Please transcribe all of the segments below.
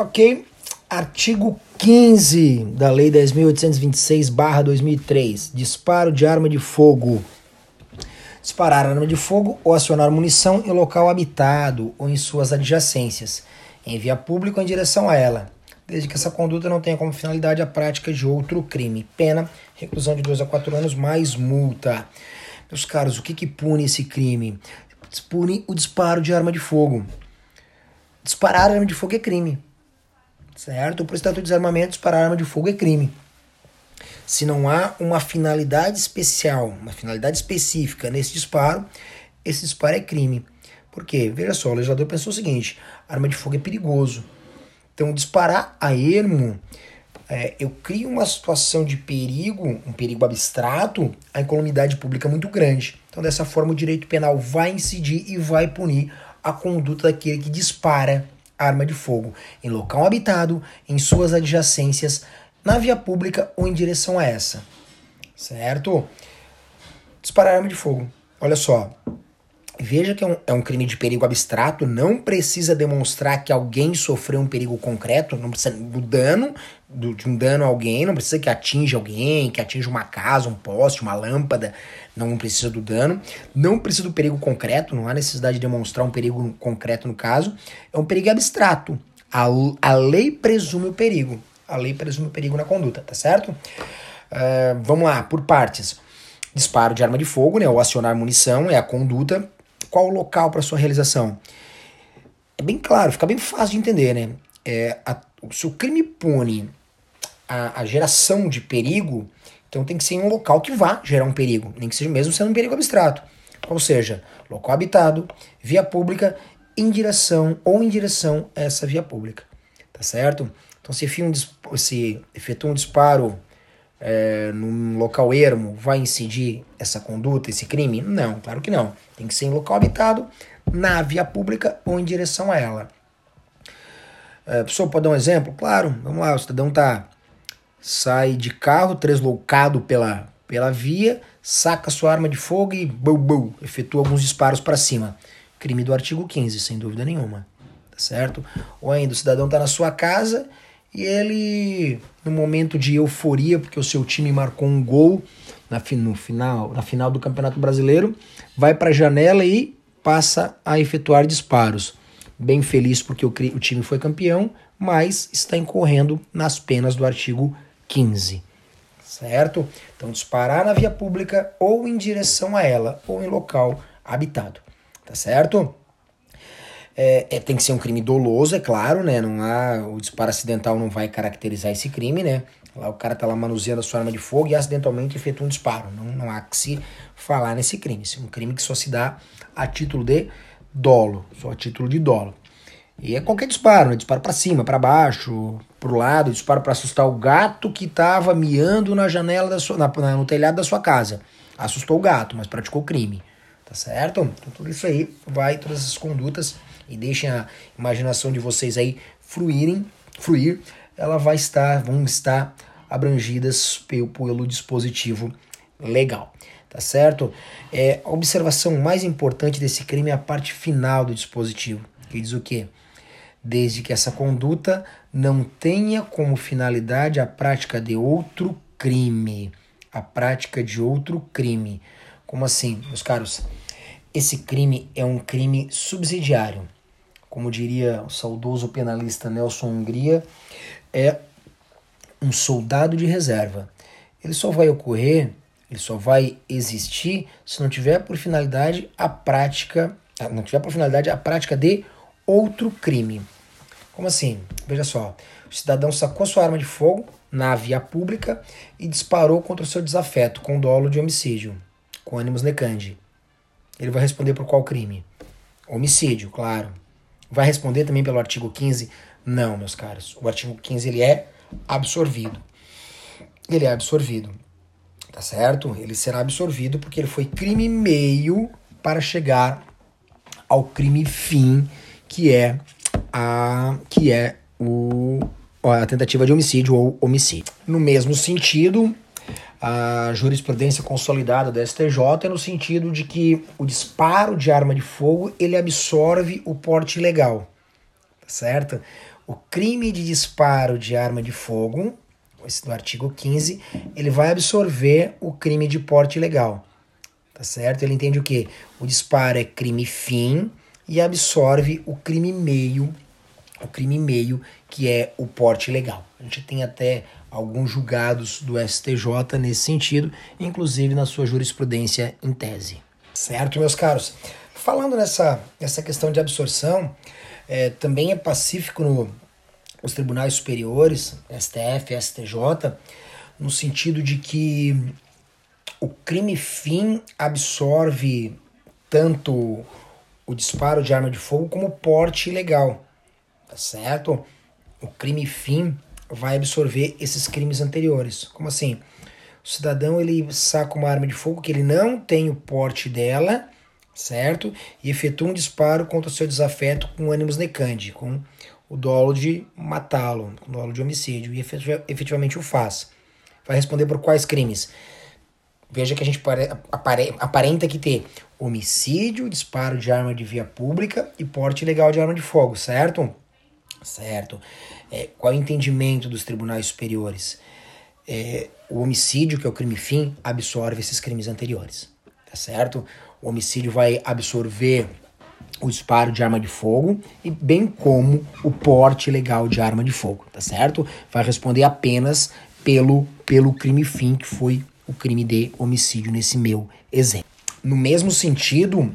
Ok. Artigo 15 da Lei 10.826-2003. Disparo de arma de fogo. Disparar arma de fogo ou acionar munição em local habitado ou em suas adjacências, em via pública ou em direção a ela, desde que essa conduta não tenha como finalidade a prática de outro crime. Pena, reclusão de 2 a 4 anos mais multa. Meus caros, o que, que pune esse crime? Pune o disparo de arma de fogo. Disparar arma de fogo é crime certo? Por Estatuto de Desarmamento, para arma de fogo é crime. Se não há uma finalidade especial, uma finalidade específica nesse disparo, esse disparo é crime. Por quê? Veja só, o legislador pensou o seguinte: arma de fogo é perigoso. Então, disparar a ermo, é, eu crio uma situação de perigo, um perigo abstrato, a incolumidade pública muito grande. Então, dessa forma, o direito penal vai incidir e vai punir a conduta daquele que dispara arma de fogo em local habitado, em suas adjacências, na via pública ou em direção a essa. Certo? Disparar arma de fogo. Olha só. Veja que é um, é um, crime de perigo abstrato, não precisa demonstrar que alguém sofreu um perigo concreto, não precisa do dano, do, de um dano a alguém, não precisa que atinja alguém, que atinja uma casa, um poste, uma lâmpada, não precisa do dano, não precisa do perigo concreto, não há necessidade de demonstrar um perigo concreto no caso, é um perigo abstrato. A, a lei presume o perigo, a lei presume o perigo na conduta, tá certo? Uh, vamos lá, por partes. Disparo de arma de fogo, né, ou acionar munição, é a conduta. Qual o local para sua realização? É bem claro, fica bem fácil de entender, né? É, a, se o crime pune a, a geração de perigo, então tem que ser em um local que vá gerar um perigo, nem que seja mesmo sendo um perigo abstrato. Ou seja, local habitado, via pública, em direção ou em direção a essa via pública. Tá certo? Então se, um, se efetua um disparo é, num local ermo, vai incidir essa conduta, esse crime? Não, claro que não. Tem que ser em local habitado, na via pública ou em direção a ela. É, a pessoa pode dar um exemplo? Claro, vamos lá, o cidadão está sai de carro, tresloucado pela, pela via, saca sua arma de fogo e bum, bum, efetua alguns disparos para cima. Crime do artigo 15, sem dúvida nenhuma. Tá certo? Ou ainda o cidadão está na sua casa e ele, no momento de euforia, porque o seu time marcou um gol na, no final, na final do Campeonato Brasileiro, vai para a janela e passa a efetuar disparos. Bem feliz porque o, o time foi campeão, mas está incorrendo nas penas do artigo 15. Certo? Então, disparar na via pública ou em direção a ela, ou em local habitado. Tá certo? É, é, tem que ser um crime doloso, é claro, né? Não há, o disparo acidental não vai caracterizar esse crime, né? Lá o cara tá lá manuseando a sua arma de fogo e acidentalmente efetua um disparo. Não, não há que se falar nesse crime. É um crime que só se dá a título de dolo, só a título de dolo. E é qualquer disparo, né? Disparo para cima, para baixo, pro lado, disparo para assustar o gato que estava miando na janela da sua, na, no telhado da sua casa. Assustou o gato, mas praticou crime. Tá certo? Então tudo isso aí vai, todas essas condutas, e deixem a imaginação de vocês aí fruírem, fruir, ela vai estar, vão estar abrangidas pelo, pelo dispositivo legal. Tá certo? É, a observação mais importante desse crime é a parte final do dispositivo, que diz o quê? desde que essa conduta não tenha como finalidade a prática de outro crime. A prática de outro crime. Como assim, meus caros? Esse crime é um crime subsidiário. Como diria o saudoso penalista Nelson Hungria, é um soldado de reserva. Ele só vai ocorrer, ele só vai existir se não tiver por finalidade a prática, não tiver por finalidade a prática de outro crime. Como assim? Veja só, o cidadão sacou sua arma de fogo na via pública e disparou contra o seu desafeto com dolo de homicídio, com ânimos necandi. Ele vai responder por qual crime? Homicídio, claro. Vai responder também pelo artigo 15? Não, meus caros. O artigo 15 ele é absorvido. Ele é absorvido. Tá certo? Ele será absorvido porque ele foi crime meio para chegar ao crime fim que é a que é o, a tentativa de homicídio ou homicídio. No mesmo sentido, a jurisprudência consolidada da STJ é no sentido de que o disparo de arma de fogo ele absorve o porte ilegal, tá certo? O crime de disparo de arma de fogo, esse do artigo 15, ele vai absorver o crime de porte ilegal, tá certo? Ele entende o que? O disparo é crime fim e absorve o crime meio, o crime meio que é o porte ilegal. A gente tem até alguns julgados do STJ nesse sentido, inclusive na sua jurisprudência em tese. Certo, meus caros? Falando nessa, nessa questão de absorção, é, também é pacífico no, nos tribunais superiores, STF, STJ, no sentido de que o crime fim absorve tanto o disparo de arma de fogo como o porte ilegal, tá certo? O crime fim vai absorver esses crimes anteriores. Como assim? O cidadão ele saca uma arma de fogo que ele não tem o porte dela, certo? E efetua um disparo contra o seu desafeto com ânimos necande, com o dolo de matá-lo, com o dolo de homicídio, e efetivamente o faz. Vai responder por quais crimes? Veja que a gente aparenta que ter homicídio, disparo de arma de via pública e porte ilegal de arma de fogo, certo? Certo. É, qual é o entendimento dos tribunais superiores? É, o homicídio, que é o crime fim, absorve esses crimes anteriores, tá certo? O homicídio vai absorver o disparo de arma de fogo e bem como o porte legal de arma de fogo, tá certo? Vai responder apenas pelo pelo crime fim que foi o crime de homicídio nesse meu exemplo. No mesmo sentido,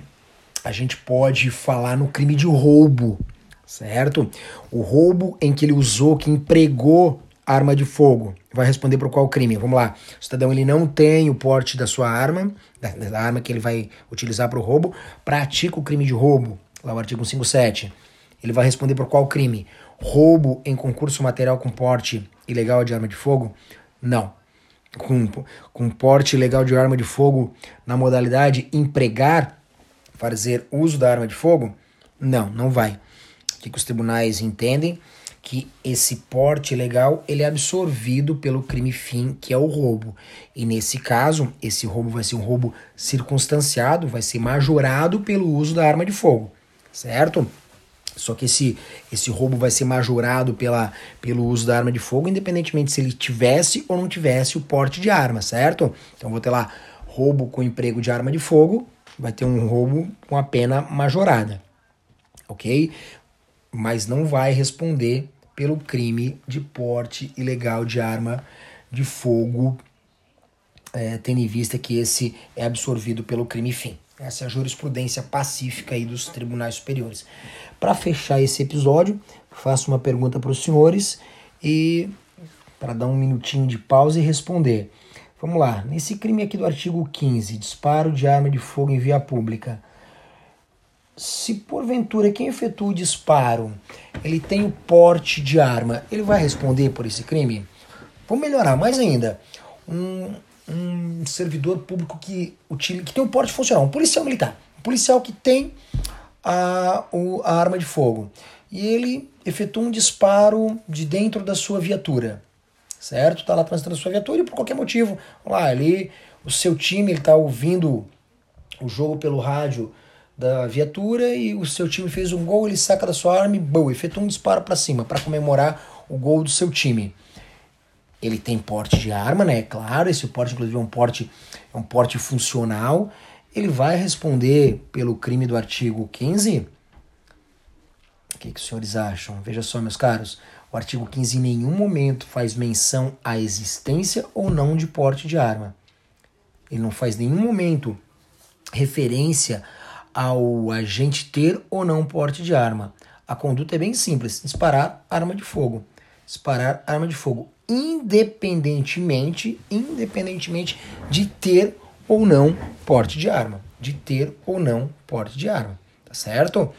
a gente pode falar no crime de roubo, certo? O roubo em que ele usou, que empregou arma de fogo. Vai responder por qual crime? Vamos lá. O cidadão ele não tem o porte da sua arma, da, da arma que ele vai utilizar para o roubo, pratica o crime de roubo, lá o artigo 157. Ele vai responder por qual crime? Roubo em concurso material com porte ilegal de arma de fogo? Não. Com, com porte ilegal de arma de fogo na modalidade empregar, fazer uso da arma de fogo? Não, não vai. Que, que os tribunais entendem? que esse porte legal ele é absorvido pelo crime fim, que é o roubo. E nesse caso, esse roubo vai ser um roubo circunstanciado, vai ser majorado pelo uso da arma de fogo, certo? Só que esse, esse roubo vai ser majorado pela, pelo uso da arma de fogo, independentemente se ele tivesse ou não tivesse o porte de arma, certo? Então vou ter lá roubo com emprego de arma de fogo, vai ter um roubo com a pena majorada, ok? Mas não vai responder pelo crime de porte ilegal de arma de fogo, é, tendo em vista que esse é absorvido pelo crime fim. Essa é a jurisprudência pacífica aí dos tribunais superiores. Para fechar esse episódio, faço uma pergunta para os senhores e para dar um minutinho de pausa e responder. Vamos lá, nesse crime aqui do artigo 15, disparo de arma de fogo em via pública, se porventura quem efetua o disparo ele tem o porte de arma, ele vai responder por esse crime? Vamos melhorar mais ainda. Um, um servidor público que, utiliza, que tem um porte funcional, um policial militar, um policial que tem a, o, a arma de fogo e ele efetua um disparo de dentro da sua viatura, certo? Está lá transitando a sua viatura e por qualquer motivo, lá, ali, o seu time está ouvindo o jogo pelo rádio da viatura e o seu time fez um gol, ele saca da sua arma e boa, efetua um disparo para cima para comemorar o gol do seu time. Ele tem porte de arma, né? Claro, esse porte inclusive é um porte é um porte funcional. Ele vai responder pelo crime do artigo 15? O que, que os senhores acham? Veja só, meus caros, o artigo 15 em nenhum momento faz menção à existência ou não de porte de arma. Ele não faz nenhum momento referência ao agente ter ou não porte de arma. A conduta é bem simples: disparar arma de fogo. Disparar arma de fogo, independentemente, independentemente de ter ou não porte de arma, de ter ou não porte de arma, tá certo?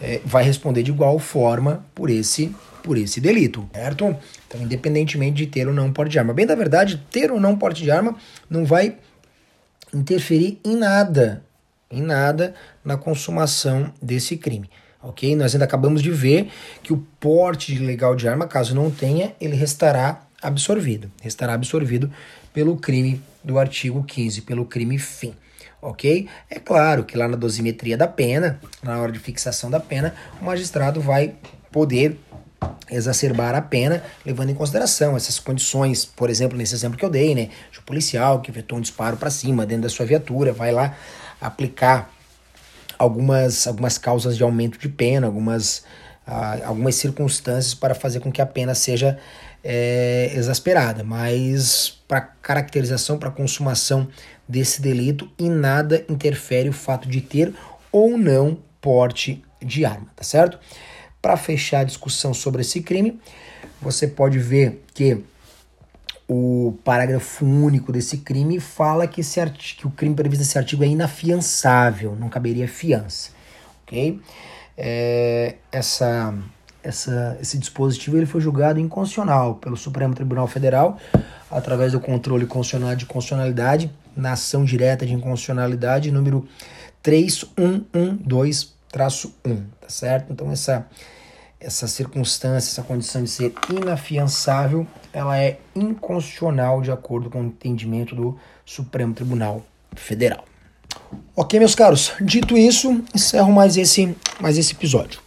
É, vai responder de igual forma por esse por esse delito, certo? Então, independentemente de ter ou não porte de arma. Bem, da verdade, ter ou não porte de arma não vai interferir em nada em nada na consumação desse crime. Ok? Nós ainda acabamos de ver que o porte legal de arma, caso não tenha, ele restará absorvido. Restará absorvido pelo crime do artigo 15, pelo crime fim. Ok? É claro que lá na dosimetria da pena, na hora de fixação da pena, o magistrado vai poder exacerbar a pena, levando em consideração essas condições, por exemplo, nesse exemplo que eu dei, né, de um policial que efetuou um disparo para cima dentro da sua viatura, vai lá aplicar algumas, algumas causas de aumento de pena, algumas, uh, algumas circunstâncias para fazer com que a pena seja é, exasperada, mas para caracterização, para consumação desse delito, em nada interfere o fato de ter ou não porte de arma, tá certo? Para fechar a discussão sobre esse crime, você pode ver que o parágrafo único desse crime fala que, esse artigo, que o crime previsto nesse artigo é inafiançável, não caberia fiança, ok? É, essa, essa, esse dispositivo ele foi julgado inconstitucional pelo Supremo Tribunal Federal através do controle constitucional de constitucionalidade na ação direta de inconstitucionalidade número 3112-1, tá certo? Então essa essa circunstância, essa condição de ser inafiançável, ela é inconstitucional de acordo com o entendimento do Supremo Tribunal Federal. Ok, meus caros, dito isso, encerro mais esse, mais esse episódio.